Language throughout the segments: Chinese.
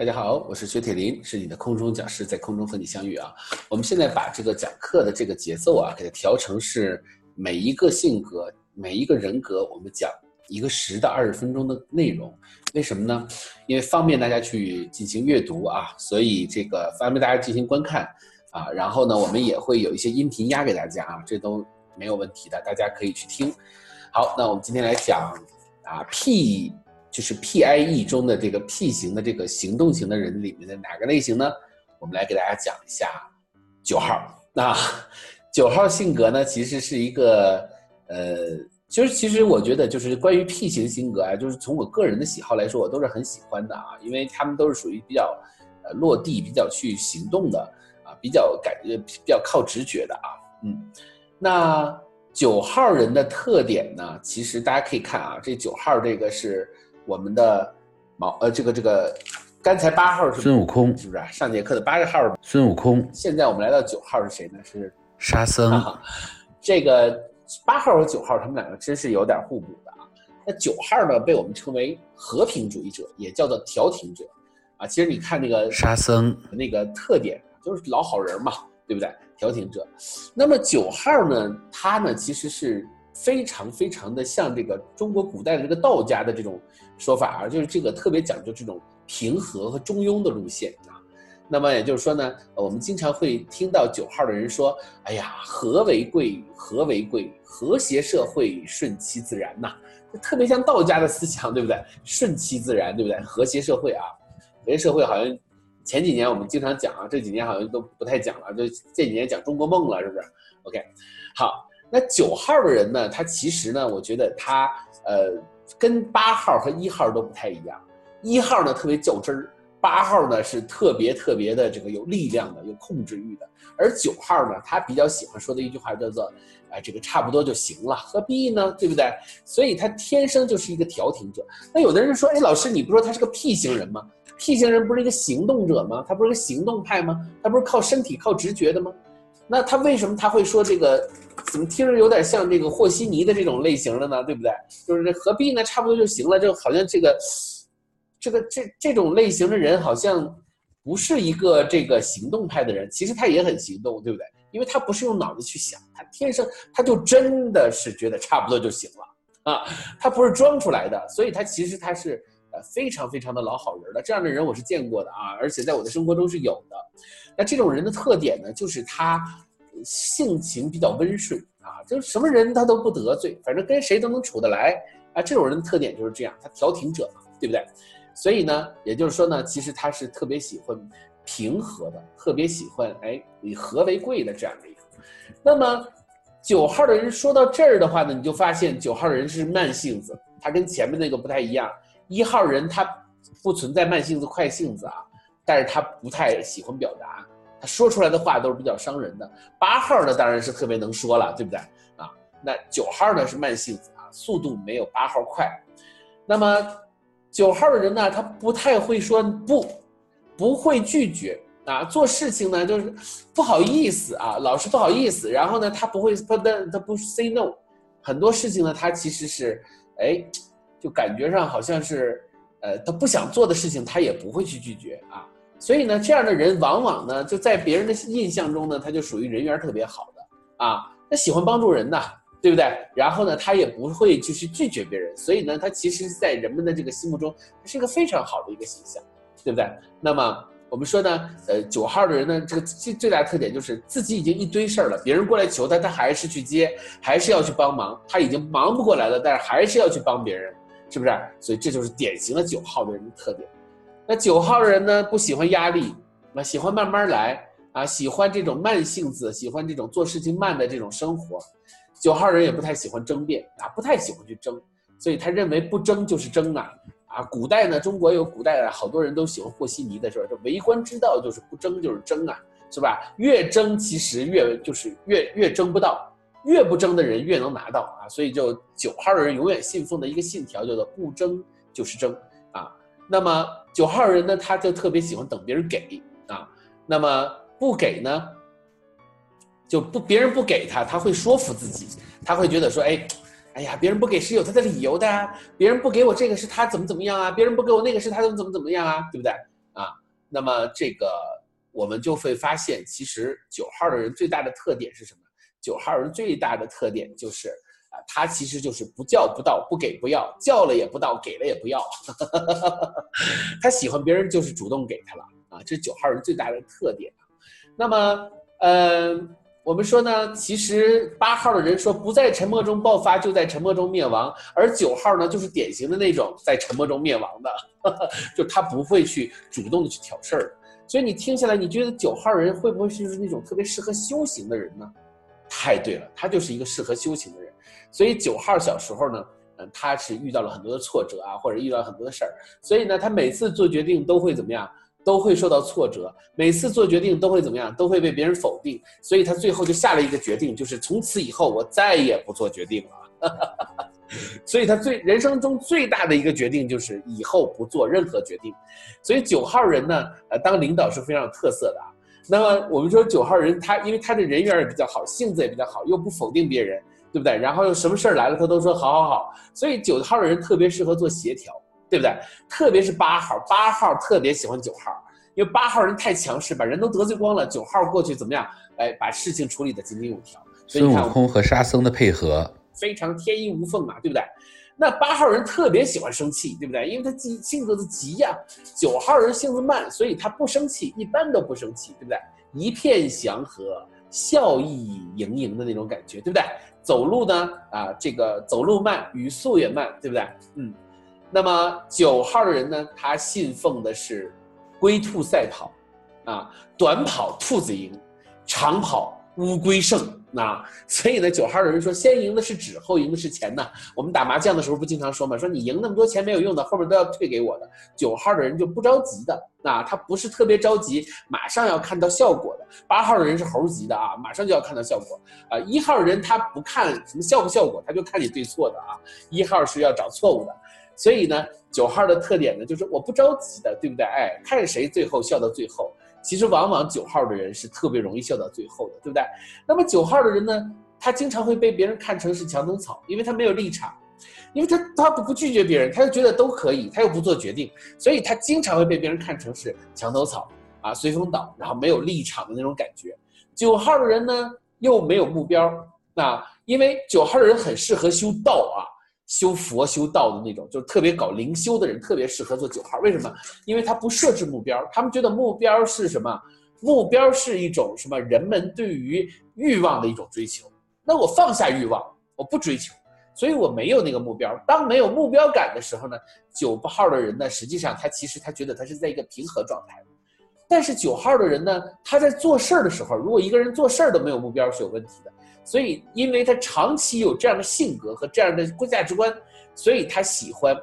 大家好，我是薛铁林，是你的空中讲师，在空中和你相遇啊。我们现在把这个讲课的这个节奏啊，给它调成是每一个性格、每一个人格，我们讲一个十到二十分钟的内容。为什么呢？因为方便大家去进行阅读啊，所以这个方便大家进行观看啊。然后呢，我们也会有一些音频压给大家啊，这都没有问题的，大家可以去听。好，那我们今天来讲啊，P。就是 P I E 中的这个 P 型的这个行动型的人里面的哪个类型呢？我们来给大家讲一下九号。那 九号性格呢，其实是一个呃，就是其实我觉得就是关于 P 型性格啊，就是从我个人的喜好来说，我都是很喜欢的啊，因为他们都是属于比较呃落地、比较去行动的啊，比较感觉比较靠直觉的啊。嗯，那九号人的特点呢，其实大家可以看啊，这九号这个是。我们的毛呃，这个这个，刚才八号是孙悟空，是不是？上节课的八个号孙悟空。现在我们来到九号是谁呢？是沙僧。这个八号和九号他们两个真是有点互补的啊。那九号呢，被我们称为和平主义者，也叫做调停者啊。其实你看那个沙僧那个特点，就是老好人嘛，对不对？调停者。那么九号呢，他呢其实是。非常非常的像这个中国古代的这个道家的这种说法啊，就是这个特别讲究这种平和和中庸的路线啊。那么也就是说呢，我们经常会听到九号的人说：“哎呀，和为贵，和为贵，和谐社会顺其自然呐。”特别像道家的思想，对不对？顺其自然，对不对？和谐社会啊，和谐社会好像前几年我们经常讲啊，这几年好像都不太讲了，就这几年讲中国梦了，是不是？OK，好。那九号的人呢？他其实呢，我觉得他呃，跟八号和一号都不太一样。一号呢特别较真儿，八号呢是特别特别的这个有力量的、有控制欲的。而九号呢，他比较喜欢说的一句话叫做：“哎，这个差不多就行了，何必呢？对不对？”所以他天生就是一个调停者。那有的人说：“哎，老师，你不说他是个 P 型人吗？P 型人不是一个行动者吗？他不是个行动派吗？他不是靠身体、靠直觉的吗？那他为什么他会说这个？”怎么听着有点像这个和稀泥的这种类型的呢？对不对？就是何必呢？差不多就行了。就好像这个，这个这这种类型的人好像不是一个这个行动派的人。其实他也很行动，对不对？因为他不是用脑子去想，他天生他就真的是觉得差不多就行了啊。他不是装出来的，所以他其实他是非常非常的老好人的。这样的人我是见过的啊，而且在我的生活中是有的。那这种人的特点呢，就是他。性情比较温顺啊，就是什么人他都不得罪，反正跟谁都能处得来啊。这种人的特点就是这样，他调停者嘛，对不对？所以呢，也就是说呢，其实他是特别喜欢平和的，特别喜欢哎以和为贵的这样的一个。那么九号的人说到这儿的话呢，你就发现九号的人是慢性子，他跟前面那个不太一样。一号人他不存在慢性子、快性子啊，但是他不太喜欢表达。他说出来的话都是比较伤人的。八号呢，当然是特别能说了，对不对啊？那九号呢是慢性子啊，速度没有八号快。那么九号的人呢，他不太会说不，不会拒绝啊。做事情呢就是不好意思啊，老是不好意思。然后呢，他不会不他不 say no，很多事情呢，他其实是哎，就感觉上好像是呃，他不想做的事情，他也不会去拒绝啊。所以呢，这样的人往往呢，就在别人的印象中呢，他就属于人缘特别好的啊，他喜欢帮助人呐，对不对？然后呢，他也不会就是拒绝别人，所以呢，他其实，在人们的这个心目中，他是一个非常好的一个形象，对不对？那么我们说呢，呃，九号的人呢，这个最最大特点就是自己已经一堆事儿了，别人过来求他，他还是去接，还是要去帮忙，他已经忙不过来了，但是还是要去帮别人，是不是？所以这就是典型的九号的人的特点。那九号人呢，不喜欢压力，那喜欢慢慢来啊，喜欢这种慢性子，喜欢这种做事情慢的这种生活。九号人也不太喜欢争辩啊，不太喜欢去争，所以他认为不争就是争啊啊！古代呢，中国有古代的好多人都喜欢和稀泥的时候？这为官之道就是不争就是争啊，是吧？越争其实越就是越越争不到，越不争的人越能拿到啊！所以就九号的人永远信奉的一个信条叫做不争就是争啊。那么九号人呢，他就特别喜欢等别人给啊，那么不给呢，就不别人不给他，他会说服自己，他会觉得说，哎，哎呀，别人不给是有他的理由的，啊别人不给我这个是他怎么怎么样啊，别人不给我那个是他怎么怎么怎么样啊，对不对？啊。那么这个我们就会发现，其实九号的人最大的特点是什么？九号人最大的特点就是啊，他其实就是不叫不到，不给不要，叫了也不到，给了也不要。他喜欢别人就是主动给他了啊，这是九号人最大的特点。那么，嗯。我们说呢，其实八号的人说不在沉默中爆发，就在沉默中灭亡，而九号呢，就是典型的那种在沉默中灭亡的，就他不会去主动的去挑事儿。所以你听下来，你觉得九号人会不会是那种特别适合修行的人呢？太对了，他就是一个适合修行的人。所以九号小时候呢，嗯，他是遇到了很多的挫折啊，或者遇到很多的事儿，所以呢，他每次做决定都会怎么样？都会受到挫折，每次做决定都会怎么样？都会被别人否定，所以他最后就下了一个决定，就是从此以后我再也不做决定了。所以他最人生中最大的一个决定就是以后不做任何决定。所以九号人呢，呃，当领导是非常有特色的啊。那么我们说九号人，他因为他的人缘也比较好，性子也比较好，又不否定别人，对不对？然后又什么事儿来了，他都说好好好。所以九号的人特别适合做协调。对不对？特别是八号，八号特别喜欢九号，因为八号人太强势，把人都得罪光了。九号过去怎么样？哎，把事情处理的井井有条。孙悟空和沙僧的配合非常天衣无缝嘛，对不对？那八号人特别喜欢生气，对不对？因为他急性子子急呀。九号人性子慢，所以他不生气，一般都不生气，对不对？一片祥和，笑意盈盈的那种感觉，对不对？走路呢，啊，这个走路慢，语速也慢，对不对？嗯。那么九号的人呢，他信奉的是龟兔赛跑，啊，短跑兔子赢，长跑乌龟胜。那所以呢，九号的人说，先赢的是纸，后赢的是钱呢。我们打麻将的时候不经常说嘛，说你赢那么多钱没有用的，后面都要退给我的。九号的人就不着急的，那他不是特别着急，马上要看到效果的。八号的人是猴急的啊，马上就要看到效果。啊，一号人他不看什么效不效果，他就看你对错的啊。一号是要找错误的。所以呢，九号的特点呢，就是我不着急的，对不对？哎，看谁最后笑到最后。其实往往九号的人是特别容易笑到最后的，对不对？那么九号的人呢，他经常会被别人看成是墙头草，因为他没有立场，因为他他不不拒绝别人，他又觉得都可以，他又不做决定，所以他经常会被别人看成是墙头草啊，随风倒，然后没有立场的那种感觉。九号的人呢，又没有目标，那因为九号的人很适合修道啊。修佛修道的那种，就是特别搞灵修的人，特别适合做九号。为什么？因为他不设置目标，他们觉得目标是什么？目标是一种什么？人们对于欲望的一种追求。那我放下欲望，我不追求，所以我没有那个目标。当没有目标感的时候呢，九号的人呢，实际上他其实他觉得他是在一个平和状态。但是九号的人呢，他在做事儿的时候，如果一个人做事儿都没有目标，是有问题的。所以，因为他长期有这样的性格和这样的价值观，所以他喜欢，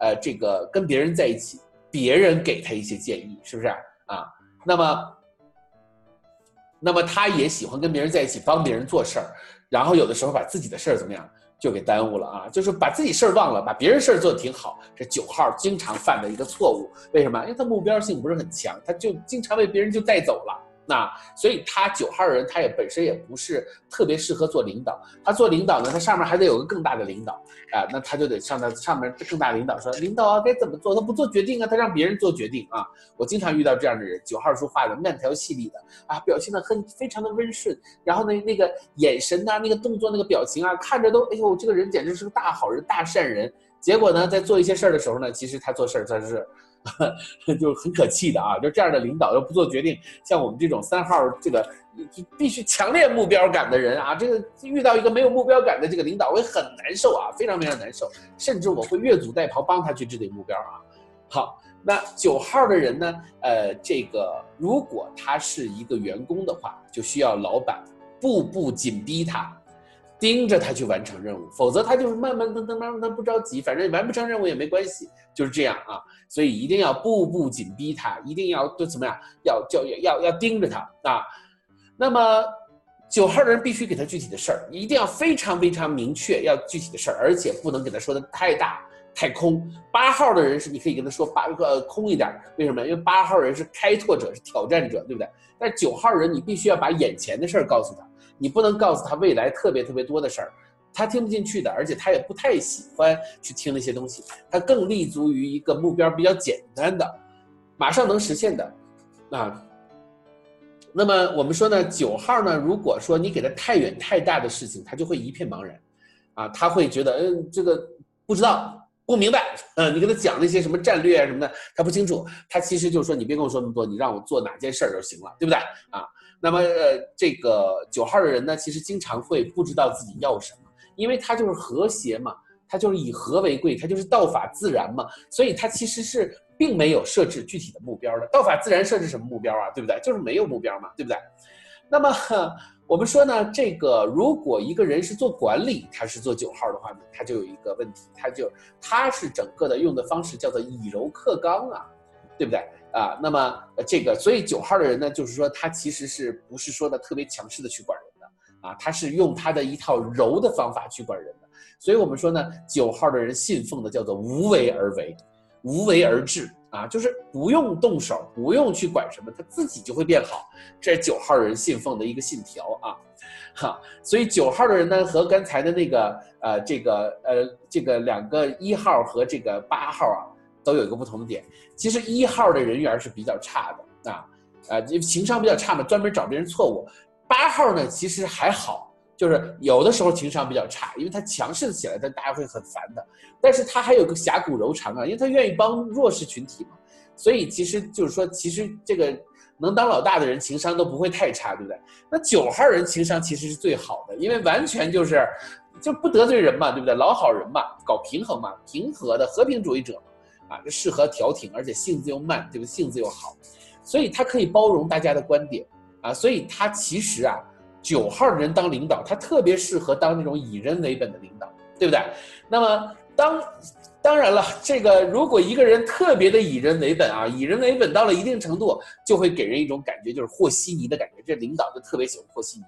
呃，这个跟别人在一起，别人给他一些建议，是不是啊？那么，那么他也喜欢跟别人在一起，帮别人做事儿，然后有的时候把自己的事儿怎么样就给耽误了啊？就是把自己事儿忘了，把别人事儿做得挺好。这九号经常犯的一个错误，为什么？因为他目标性不是很强，他就经常被别人就带走了。那所以他九号人，他也本身也不是特别适合做领导。他做领导呢，他上面还得有个更大的领导啊，那他就得上他上面更大领导说，领导啊该怎么做？他不做决定啊，他让别人做决定啊。我经常遇到这样的人，九号说话的慢条斯理的啊，表现的很非常的温顺，然后呢那个眼神呐，那个动作，那个表情啊，看着都哎呦，这个人简直是个大好人、大善人。结果呢，在做一些事儿的时候呢，其实他做事儿他是。就很可气的啊！就这样的领导又不做决定，像我们这种三号这个就必须强烈目标感的人啊，这个遇到一个没有目标感的这个领导会很难受啊，非常非常难受，甚至我会越俎代庖帮他去制定目标啊。好，那九号的人呢？呃，这个如果他是一个员工的话，就需要老板步步紧逼他。盯着他去完成任务，否则他就是慢慢腾腾，慢慢腾，不着急，反正完不成任务也没关系，就是这样啊。所以一定要步步紧逼他，一定要就怎么样，要叫要要要盯着他啊。那么九号的人必须给他具体的事儿，一定要非常非常明确，要具体的事儿，而且不能给他说的太大太空。八号的人是你可以跟他说八个空一点，为什么？因为八号人是开拓者，是挑战者，对不对？但是九号人你必须要把眼前的事儿告诉他。你不能告诉他未来特别特别多的事儿，他听不进去的，而且他也不太喜欢去听那些东西，他更立足于一个目标比较简单的，马上能实现的，啊。那么我们说呢，九号呢，如果说你给他太远太大的事情，他就会一片茫然，啊，他会觉得，嗯，这个不知道不明白，嗯，你跟他讲那些什么战略啊什么的，他不清楚，他其实就是说，你别跟我说那么多，你让我做哪件事儿就行了，对不对？啊，那么呃，这个九号的人呢，其实经常会不知道自己要什么，因为他就是和谐嘛，他就是以和为贵，他就是道法自然嘛，所以他其实是。并没有设置具体的目标的，道法自然设置什么目标啊？对不对？就是没有目标嘛，对不对？那么我们说呢，这个如果一个人是做管理，他是做九号的话呢，他就有一个问题，他就他是整个的用的方式叫做以柔克刚啊，对不对啊？那么这个，所以九号的人呢，就是说他其实是不是说的特别强势的去管啊？他是用他的一套柔的方法去管人的。所以我们说呢，九号的人信奉的叫做无为而为。无为而治啊，就是不用动手，不用去管什么，他自己就会变好。这是九号人信奉的一个信条啊，哈。所以九号的人呢，和刚才的那个呃，这个呃，这个两个一号和这个八号啊，都有一个不同的点。其实一号的人缘是比较差的啊，呃，情商比较差嘛，专门找别人错误。八号呢，其实还好。就是有的时候情商比较差，因为他强势起来，但大家会很烦的。但是他还有个侠骨柔肠啊，因为他愿意帮弱势群体嘛。所以其实就是说，其实这个能当老大的人情商都不会太差，对不对？那九号人情商其实是最好的，因为完全就是就不得罪人嘛，对不对？老好人嘛，搞平衡嘛，平和的和平主义者嘛，啊，就适合调停，而且性子又慢，对不对？性子又好，所以他可以包容大家的观点啊，所以他其实啊。九号人当领导，他特别适合当那种以人为本的领导，对不对？那么当当然了，这个如果一个人特别的以人为本啊，以人为本到了一定程度，就会给人一种感觉，就是和稀泥的感觉。这领导就特别喜欢和稀泥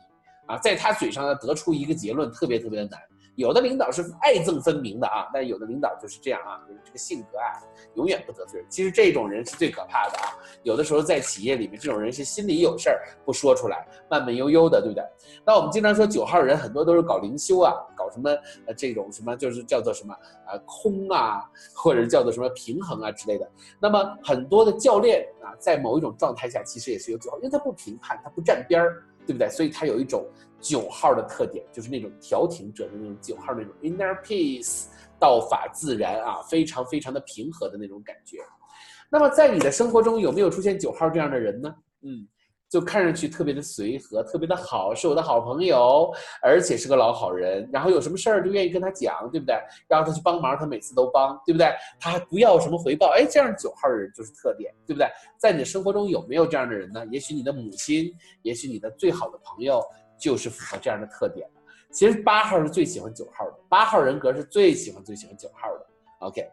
啊，在他嘴上呢得出一个结论，特别特别的难。有的领导是爱憎分明的啊，但有的领导就是这样啊，就是这个性格啊，永远不得罪人。其实这种人是最可怕的啊。有的时候在企业里面，这种人是心里有事儿不说出来，慢慢悠悠的，对不对？那我们经常说九号人很多都是搞灵修啊，搞什么呃这种什么就是叫做什么呃空啊，或者叫做什么平衡啊之类的。那么很多的教练啊，在某一种状态下，其实也是有九号，因为他不评判，他不站边儿，对不对？所以它有一种。九号的特点就是那种调停者的那种九号那种 inner peace，道法自然啊，非常非常的平和的那种感觉。那么在你的生活中有没有出现九号这样的人呢？嗯。就看上去特别的随和，特别的好，是我的好朋友，而且是个老好人。然后有什么事儿就愿意跟他讲，对不对？让他去帮忙，他每次都帮，对不对？他还不要什么回报，哎，这样九号的人就是特点，对不对？在你的生活中有没有这样的人呢？也许你的母亲，也许你的最好的朋友，就是符合这样的特点。其实八号是最喜欢九号的，八号人格是最喜欢最喜欢九号的。OK，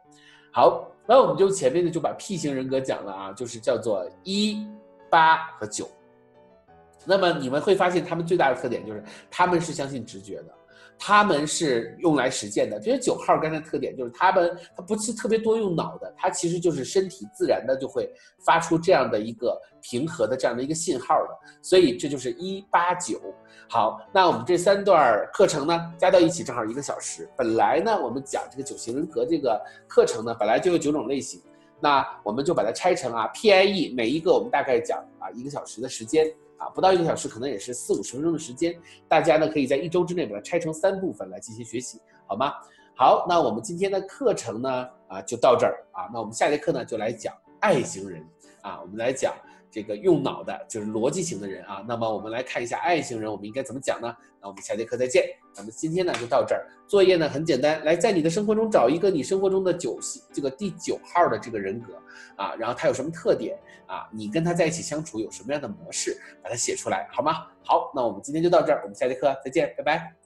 好，那我们就前面呢就把 P 型人格讲了啊，就是叫做一八和九。那么你们会发现，他们最大的特点就是他们是相信直觉的，他们是用来实践的。这些九号刚才特点就是他们他不是特别多用脑的，他其实就是身体自然的就会发出这样的一个平和的这样的一个信号的。所以这就是一八九。好，那我们这三段课程呢加到一起正好一个小时。本来呢我们讲这个九型人格这个课程呢本来就有九种类型，那我们就把它拆成啊 PIE 每一个我们大概讲啊一个小时的时间。啊，不到一个小时，可能也是四五十分钟的时间，大家呢可以在一周之内把它拆成三部分来进行学习，好吗？好，那我们今天的课程呢，啊，就到这儿啊。那我们下节课呢，就来讲爱情人啊，我们来讲。这个用脑的，就是逻辑型的人啊。那么我们来看一下爱情人，我们应该怎么讲呢？那我们下节课再见。咱们今天呢就到这儿。作业呢很简单，来在你的生活中找一个你生活中的九这个第九号的这个人格啊，然后他有什么特点啊？你跟他在一起相处有什么样的模式？把它写出来好吗？好，那我们今天就到这儿，我们下节课再见，拜拜。